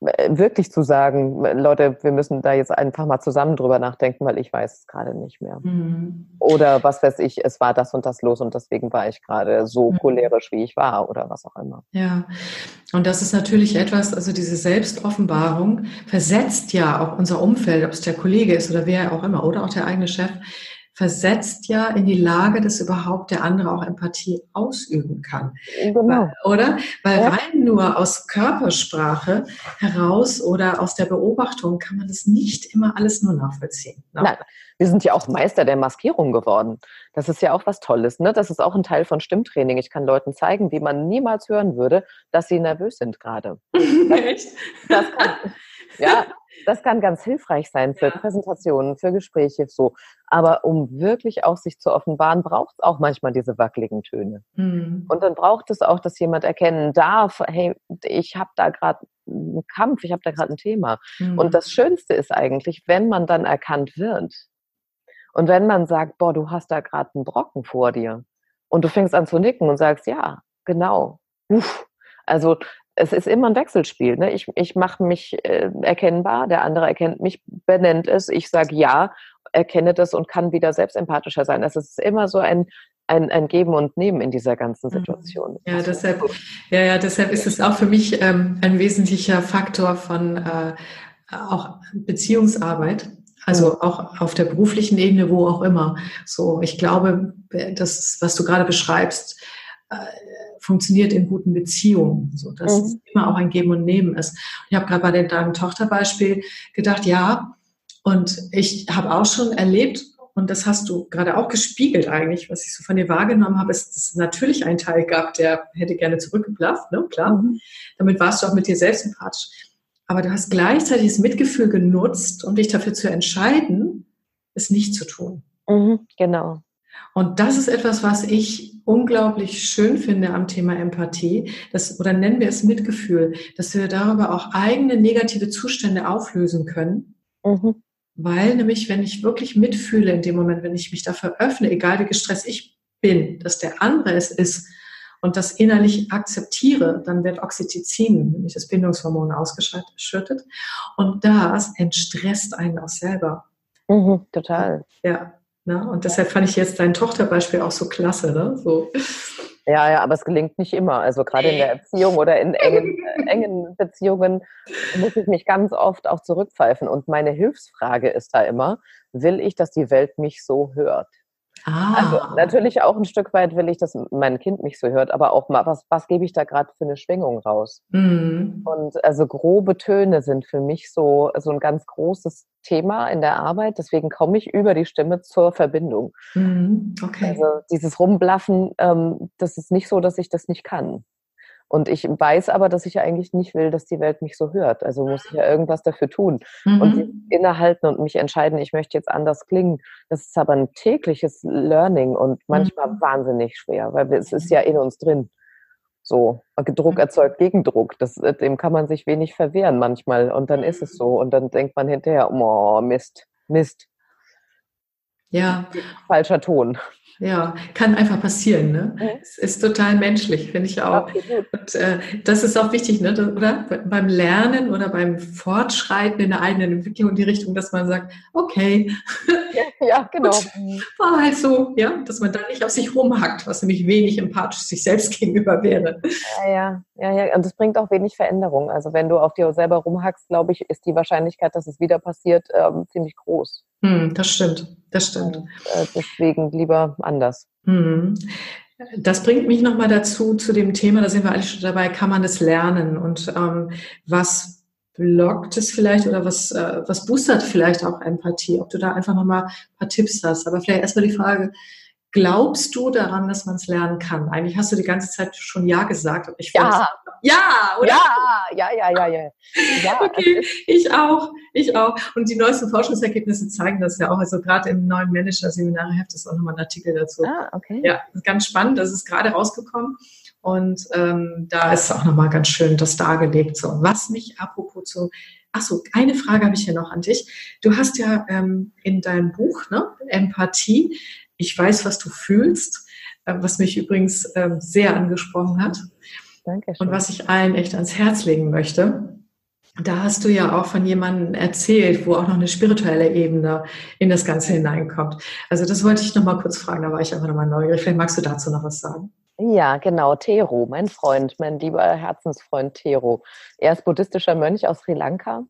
wirklich zu sagen, Leute, wir müssen da jetzt einfach mal zusammen drüber nachdenken, weil ich weiß es gerade nicht mehr. Mhm. Oder was weiß ich, es war das und das los und deswegen war ich gerade so mhm. cholerisch, wie ich war oder was auch immer. Ja, und das ist natürlich etwas, also diese Selbstoffenbarung versetzt ja auch unser Umfeld, ob es der Kollege ist oder wer auch immer, oder auch der eigene Chef, versetzt ja in die Lage, dass überhaupt der andere auch Empathie ausüben kann. Genau. Weil, oder? Weil ja. rein nur aus Körpersprache heraus oder aus der Beobachtung kann man das nicht immer alles nur nachvollziehen. Ne? Nein, wir sind ja auch Meister der Maskierung geworden. Das ist ja auch was Tolles. Ne? Das ist auch ein Teil von Stimmtraining. Ich kann Leuten zeigen, wie man niemals hören würde, dass sie nervös sind gerade. Echt? Das kann, ja, das kann ganz hilfreich sein für ja. Präsentationen, für Gespräche, so. Aber um wirklich auch sich zu offenbaren, braucht es auch manchmal diese wackeligen Töne. Mhm. Und dann braucht es auch, dass jemand erkennen darf, hey, ich habe da gerade einen Kampf, ich habe da gerade ein Thema. Mhm. Und das Schönste ist eigentlich, wenn man dann erkannt wird. Und wenn man sagt, boah, du hast da gerade einen Brocken vor dir. Und du fängst an zu nicken und sagst, ja, genau, uff, also es ist immer ein Wechselspiel. Ne? Ich, ich mache mich äh, erkennbar, der andere erkennt mich, benennt es, ich sage ja, erkenne das und kann wieder selbst empathischer sein. Also es ist immer so ein, ein, ein Geben und Nehmen in dieser ganzen mhm. Situation. Ja, deshalb, ja, ja, deshalb ist es auch für mich ähm, ein wesentlicher Faktor von äh, auch Beziehungsarbeit. Also mhm. auch auf der beruflichen Ebene, wo auch immer. So, ich glaube, das, was du gerade beschreibst, äh, funktioniert in guten Beziehungen, so dass mhm. es immer auch ein Geben und Nehmen ist. Ich habe gerade bei dem, deinem Tochterbeispiel gedacht, ja, und ich habe auch schon erlebt, und das hast du gerade auch gespiegelt eigentlich, was ich so von dir wahrgenommen habe, ist, dass es natürlich einen Teil gab, der hätte gerne zurückgeblafft, ne? klar. Mhm. Damit warst du auch mit dir selbst sympathisch. Aber du hast gleichzeitig das Mitgefühl genutzt, um dich dafür zu entscheiden, es nicht zu tun. Mhm, genau. Und das ist etwas, was ich unglaublich schön finde am Thema Empathie, das, oder nennen wir es Mitgefühl, dass wir darüber auch eigene negative Zustände auflösen können. Mhm. Weil nämlich, wenn ich wirklich mitfühle in dem Moment, wenn ich mich dafür öffne, egal wie gestresst ich bin, dass der andere es ist und das innerlich akzeptiere, dann wird Oxytocin, nämlich das Bindungshormon, ausgeschüttet. Und das entstresst einen auch selber. Mhm, total. Ja. Ne? Und deshalb fand ich jetzt dein Tochterbeispiel auch so klasse. Ne? So. Ja, ja, aber es gelingt nicht immer. Also gerade in der Erziehung oder in engen, engen Beziehungen muss ich mich ganz oft auch zurückpfeifen. Und meine Hilfsfrage ist da immer, will ich, dass die Welt mich so hört? Ah. Also natürlich auch ein Stück weit will ich, dass mein Kind mich so hört, aber auch mal, was, was gebe ich da gerade für eine Schwingung raus? Mhm. Und also grobe Töne sind für mich so, so ein ganz großes Thema in der Arbeit. Deswegen komme ich über die Stimme zur Verbindung. Mhm. Okay. Also dieses Rumblaffen, ähm, das ist nicht so, dass ich das nicht kann. Und ich weiß aber, dass ich eigentlich nicht will, dass die Welt mich so hört. Also muss ich ja irgendwas dafür tun mhm. und innehalten und mich entscheiden, ich möchte jetzt anders klingen. Das ist aber ein tägliches Learning und manchmal mhm. wahnsinnig schwer, weil es ist ja in uns drin. So, Druck mhm. erzeugt Gegendruck. Das, äh, dem kann man sich wenig verwehren manchmal. Und dann ist es so. Und dann denkt man hinterher, oh, Mist, Mist. Ja. Falscher Ton. Ja, kann einfach passieren. Ne? Mhm. Es ist total menschlich, finde ich auch. Und äh, das ist auch wichtig, ne? oder? Beim Lernen oder beim Fortschreiten in der eigenen Entwicklung in die Richtung, dass man sagt, okay, ja, ja genau. Gut, war halt so, ja, dass man da nicht auf sich rumhackt, was nämlich wenig empathisch sich selbst gegenüber wäre. Ja, ja, ja, ja. Und das bringt auch wenig Veränderung. Also wenn du auf dir selber rumhackst, glaube ich, ist die Wahrscheinlichkeit, dass es wieder passiert, ähm, ziemlich groß. Hm, das stimmt, das stimmt. Und, äh, deswegen lieber anders. Hm. Das bringt mich nochmal dazu, zu dem Thema, da sind wir alle schon dabei, kann man das lernen und ähm, was blockt es vielleicht oder was, äh, was boostert vielleicht auch Empathie, ob du da einfach nochmal ein paar Tipps hast. Aber vielleicht erstmal die Frage, Glaubst du daran, dass man es lernen kann? Eigentlich hast du die ganze Zeit schon Ja gesagt. ich ja. Ja, oder? Ja, ja, ja, ja, ja. ja okay, ich auch, ich auch. Und die neuesten Forschungsergebnisse zeigen das ja auch. Also gerade im neuen Manager-Seminarheft ist auch nochmal ein Artikel dazu. Ah, okay. Ja, ganz spannend. Das ist gerade rausgekommen. Und ähm, da ist auch nochmal ganz schön das dargelegt. So, was mich apropos zu Ach so, eine Frage habe ich hier noch an dich. Du hast ja ähm, in deinem Buch ne, Empathie ich weiß, was du fühlst, äh, was mich übrigens ähm, sehr angesprochen hat. Dankeschön. Und was ich allen echt ans Herz legen möchte. Da hast du ja auch von jemandem erzählt, wo auch noch eine spirituelle Ebene in das Ganze hineinkommt. Also das wollte ich noch mal kurz fragen, da war ich einfach nochmal neugierig. Vielleicht magst du dazu noch was sagen. Ja, genau, Tero, mein Freund, mein lieber Herzensfreund Tero. Er ist buddhistischer Mönch aus Sri Lanka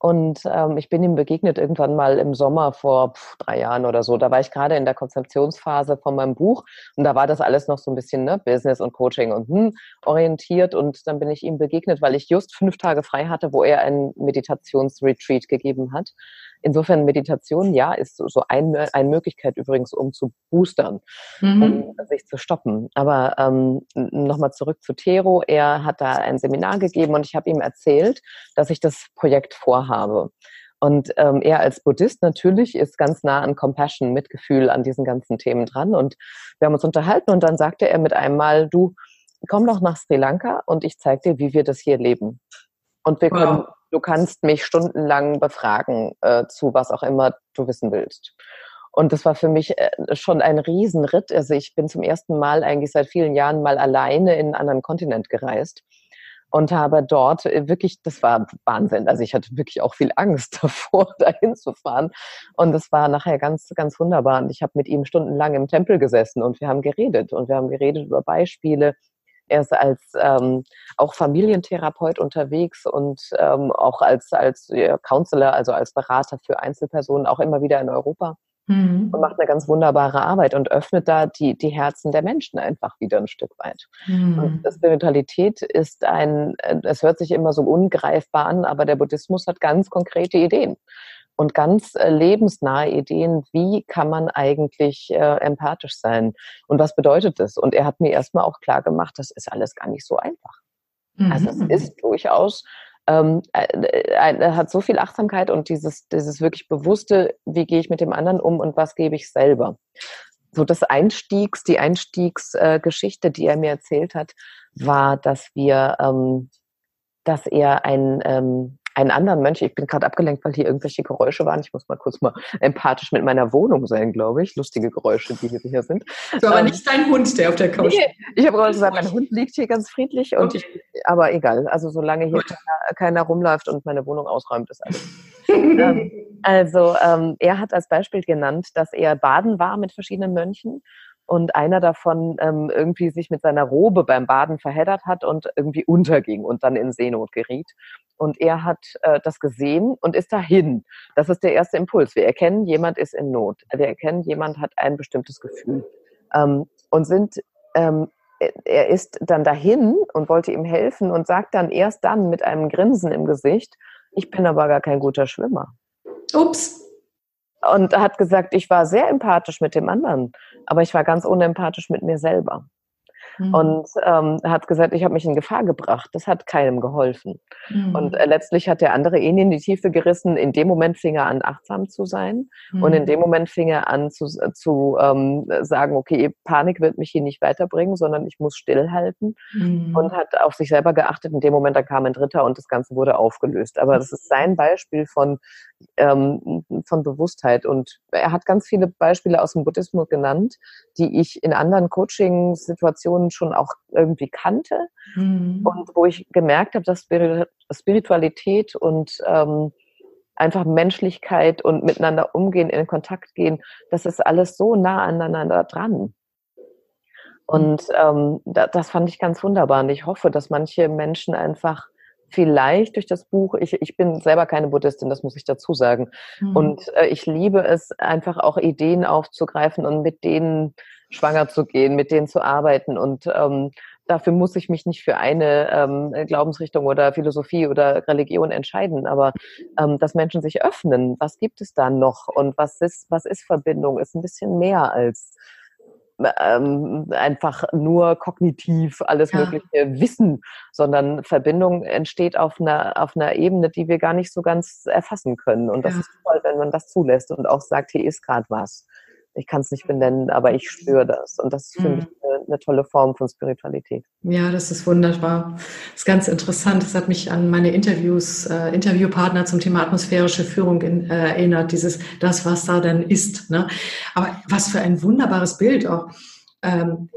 und ähm, ich bin ihm begegnet irgendwann mal im Sommer vor pf, drei Jahren oder so. Da war ich gerade in der Konzeptionsphase von meinem Buch und da war das alles noch so ein bisschen ne, Business und Coaching und hm, orientiert. Und dann bin ich ihm begegnet, weil ich just fünf Tage frei hatte, wo er ein Meditationsretreat gegeben hat. Insofern Meditation, ja, ist so ein, eine Möglichkeit übrigens, um zu boostern, mhm. um sich zu stoppen. Aber ähm, nochmal zurück zu Tero. Er hat da ein Seminar gegeben und ich habe ihm erzählt, dass ich das Projekt vorhabe. Und ähm, er als Buddhist natürlich ist ganz nah an Compassion, Mitgefühl an diesen ganzen Themen dran. Und wir haben uns unterhalten und dann sagte er mit einem Mal, du komm doch nach Sri Lanka und ich zeige dir, wie wir das hier leben. Und wir können wow du kannst mich stundenlang befragen äh, zu was auch immer du wissen willst. Und das war für mich äh, schon ein Riesenritt. Also ich bin zum ersten Mal eigentlich seit vielen Jahren mal alleine in einen anderen Kontinent gereist und habe dort äh, wirklich, das war Wahnsinn. Also ich hatte wirklich auch viel Angst davor, dahin zu fahren. Und es war nachher ganz, ganz wunderbar. Und ich habe mit ihm stundenlang im Tempel gesessen und wir haben geredet und wir haben geredet über Beispiele. Er ist als ähm, auch Familientherapeut unterwegs und ähm, auch als, als ja, Counselor, also als Berater für Einzelpersonen, auch immer wieder in Europa mhm. und macht eine ganz wunderbare Arbeit und öffnet da die, die Herzen der Menschen einfach wieder ein Stück weit. Mhm. Und Spiritualität ist ein, es hört sich immer so ungreifbar an, aber der Buddhismus hat ganz konkrete Ideen und ganz äh, lebensnahe Ideen, wie kann man eigentlich äh, empathisch sein und was bedeutet das? Und er hat mir erstmal auch klar gemacht, das ist alles gar nicht so einfach. Mhm. Also es mhm. ist durchaus ähm, äh, er hat so viel Achtsamkeit und dieses, dieses wirklich bewusste, wie gehe ich mit dem anderen um und was gebe ich selber. So das Einstiegs, die Einstiegsgeschichte, äh, die er mir erzählt hat, war, dass wir, ähm, dass er ein, ähm, einen anderen Mönch, ich bin gerade abgelenkt, weil hier irgendwelche Geräusche waren. Ich muss mal kurz mal empathisch mit meiner Wohnung sein, glaube ich. Lustige Geräusche, die hier sind. So, aber ähm, nicht dein Hund, der auf der Couch nee, Ich habe gerade gesagt, mein Hund liegt hier ganz friedlich und okay. ich, aber egal. Also solange hier keiner, keiner, rumläuft und meine Wohnung ausräumt, ist alles. ähm, also ähm, er hat als Beispiel genannt, dass er baden war mit verschiedenen Mönchen und einer davon ähm, irgendwie sich mit seiner Robe beim Baden verheddert hat und irgendwie unterging und dann in Seenot geriet. Und er hat äh, das gesehen und ist dahin. Das ist der erste Impuls. Wir erkennen, jemand ist in Not. Wir erkennen, jemand hat ein bestimmtes Gefühl. Ähm, und sind, ähm, er ist dann dahin und wollte ihm helfen und sagt dann erst dann mit einem Grinsen im Gesicht, ich bin aber gar kein guter Schwimmer. Ups und hat gesagt, ich war sehr empathisch mit dem anderen, aber ich war ganz unempathisch mit mir selber. Mhm. Und ähm, hat gesagt, ich habe mich in Gefahr gebracht. Das hat keinem geholfen. Mhm. Und äh, letztlich hat der andere ihn in die Tiefe gerissen. In dem Moment fing er an, achtsam zu sein. Mhm. Und in dem Moment fing er an zu, zu ähm, sagen, okay, Panik wird mich hier nicht weiterbringen, sondern ich muss stillhalten. Mhm. Und hat auf sich selber geachtet. In dem Moment, da kam ein Dritter und das Ganze wurde aufgelöst. Aber das ist sein Beispiel von, ähm, von Bewusstheit. Und er hat ganz viele Beispiele aus dem Buddhismus genannt, die ich in anderen Coaching-Situationen schon auch irgendwie kannte mhm. und wo ich gemerkt habe, dass Spiritualität und ähm, einfach Menschlichkeit und miteinander umgehen, in Kontakt gehen, das ist alles so nah aneinander dran. Und ähm, das fand ich ganz wunderbar. Und ich hoffe, dass manche Menschen einfach vielleicht durch das Buch, ich, ich bin selber keine Buddhistin, das muss ich dazu sagen. Mhm. Und äh, ich liebe es, einfach auch Ideen aufzugreifen und mit denen schwanger zu gehen, mit denen zu arbeiten. Und ähm, dafür muss ich mich nicht für eine ähm, Glaubensrichtung oder Philosophie oder Religion entscheiden, aber ähm, dass Menschen sich öffnen, was gibt es da noch und was ist, was ist Verbindung, ist ein bisschen mehr als ähm, einfach nur kognitiv alles ja. mögliche Wissen, sondern Verbindung entsteht auf einer, auf einer Ebene, die wir gar nicht so ganz erfassen können. Und das ja. ist toll, wenn man das zulässt und auch sagt, hier ist gerade was. Ich kann es nicht benennen, aber ich spüre das. Und das ist für mhm. mich eine, tolle Form von Spiritualität. Ja, das ist wunderbar. Das ist ganz interessant. Das hat mich an meine Interviews, äh, Interviewpartner zum Thema atmosphärische Führung in, äh, erinnert. Dieses, das, was da dann ist. Ne? Aber was für ein wunderbares Bild auch ähm,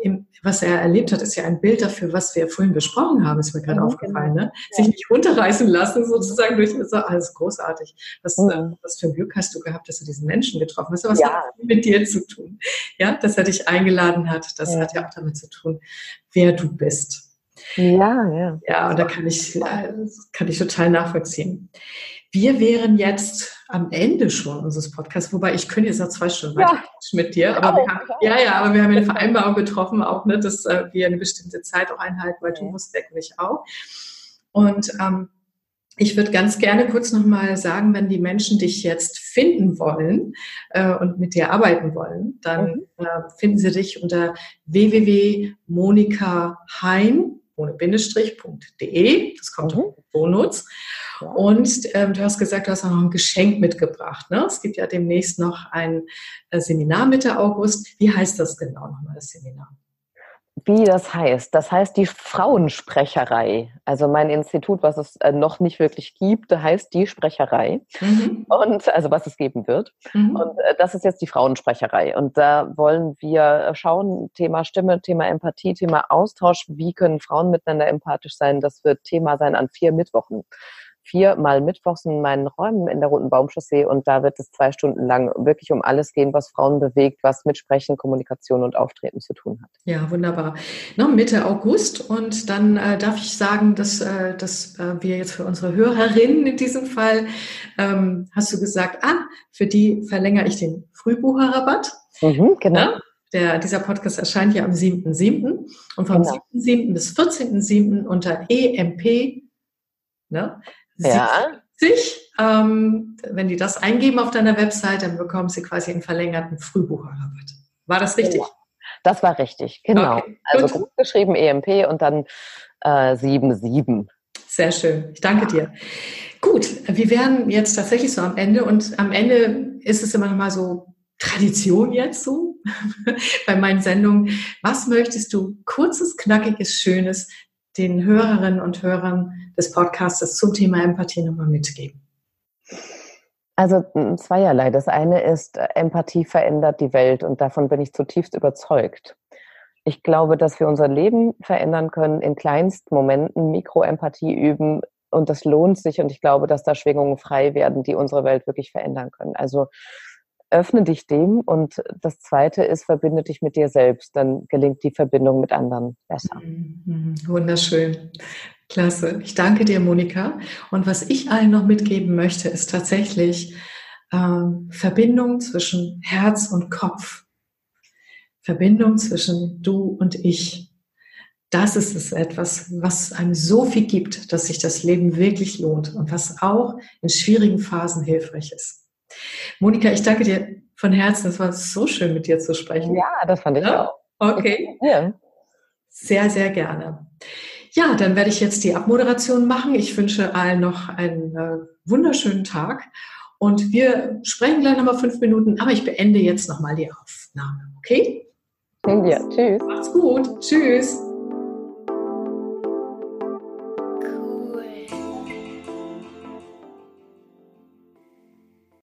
was er erlebt hat, ist ja ein Bild dafür, was wir vorhin besprochen haben, ist mir gerade mhm, aufgefallen. Ne? Ja. Sich nicht runterreißen lassen, sozusagen durch so, alles großartig. Was, mhm. äh, was für ein Glück hast du gehabt, dass du diesen Menschen getroffen hast? Was ja. hat das mit dir zu tun? Ja, dass er dich eingeladen hat, das ja. hat ja auch damit zu tun, wer du bist. Ja, ja. Ja, und da kann ich, äh, kann ich total nachvollziehen. Wir wären jetzt am Ende schon unseres Podcasts, wobei ich könnte jetzt noch zwei Stunden ja. weiter mit dir, aber wir haben, ja, ja, aber wir haben eine Vereinbarung getroffen, auch, ne, dass äh, wir eine bestimmte Zeit auch einhalten, weil du musst weg und ich auch. Und ähm, ich würde ganz gerne kurz nochmal sagen, wenn die Menschen dich jetzt finden wollen äh, und mit dir arbeiten wollen, dann mhm. äh, finden sie dich unter www.monikaheim ohne Bindestrich.de. Das kommt mhm. Bonus. Und ähm, du hast gesagt, du hast auch noch ein Geschenk mitgebracht. Ne? Es gibt ja demnächst noch ein äh, Seminar Mitte August. Wie heißt das genau nochmal, das Seminar? Wie das heißt? Das heißt die Frauensprecherei. Also mein Institut, was es äh, noch nicht wirklich gibt, heißt die Sprecherei. Mhm. Und also was es geben wird. Mhm. Und äh, das ist jetzt die Frauensprecherei. Und da wollen wir schauen, Thema Stimme, Thema Empathie, Thema Austausch. Wie können Frauen miteinander empathisch sein? Das wird Thema sein an vier Mittwochen viermal mittwochs in meinen Räumen in der Roten Baumchaussee und da wird es zwei Stunden lang wirklich um alles gehen, was Frauen bewegt, was mit Sprechen, Kommunikation und Auftreten zu tun hat. Ja, wunderbar. No, Mitte August und dann äh, darf ich sagen, dass, äh, dass äh, wir jetzt für unsere Hörerinnen in diesem Fall, ähm, hast du gesagt, ah, für die verlängere ich den Frühbucherrabatt. Mhm, genau. Ja? Der, dieser Podcast erscheint ja am 7.7. und vom genau. 7.7. bis 14.7. unter EMP ne, ja. 70. Ähm, wenn die das eingeben auf deiner Website, dann bekommen sie quasi einen verlängerten Frühbucherrabatt. War das richtig? Ja, das war richtig, genau. Okay, also gut geschrieben EMP und dann äh, 77. Sehr schön. Ich danke dir. Gut, wir wären jetzt tatsächlich so am Ende und am Ende ist es immer noch mal so Tradition jetzt so bei meinen Sendungen. Was möchtest du kurzes, knackiges, schönes den Hörerinnen und Hörern des Podcasts zum Thema Empathie nochmal mitgeben? Also zweierlei. Das eine ist, äh, Empathie verändert die Welt und davon bin ich zutiefst überzeugt. Ich glaube, dass wir unser Leben verändern können in kleinsten Momenten, Mikroempathie üben und das lohnt sich und ich glaube, dass da Schwingungen frei werden, die unsere Welt wirklich verändern können. Also öffne dich dem und das zweite ist, verbinde dich mit dir selbst. Dann gelingt die Verbindung mit anderen besser. Mhm. Wunderschön. Klasse. Ich danke dir, Monika. Und was ich allen noch mitgeben möchte, ist tatsächlich ähm, Verbindung zwischen Herz und Kopf. Verbindung zwischen du und ich. Das ist es etwas, was einem so viel gibt, dass sich das Leben wirklich lohnt und was auch in schwierigen Phasen hilfreich ist. Monika, ich danke dir von Herzen. Es war so schön, mit dir zu sprechen. Ja, das fand ich ja? auch. Okay. Ja. Sehr, sehr gerne. Ja, dann werde ich jetzt die Abmoderation machen. Ich wünsche allen noch einen äh, wunderschönen Tag. Und wir sprechen gleich nochmal fünf Minuten, aber ich beende jetzt nochmal die Aufnahme. Okay? Ja, tschüss. Macht's gut. Tschüss.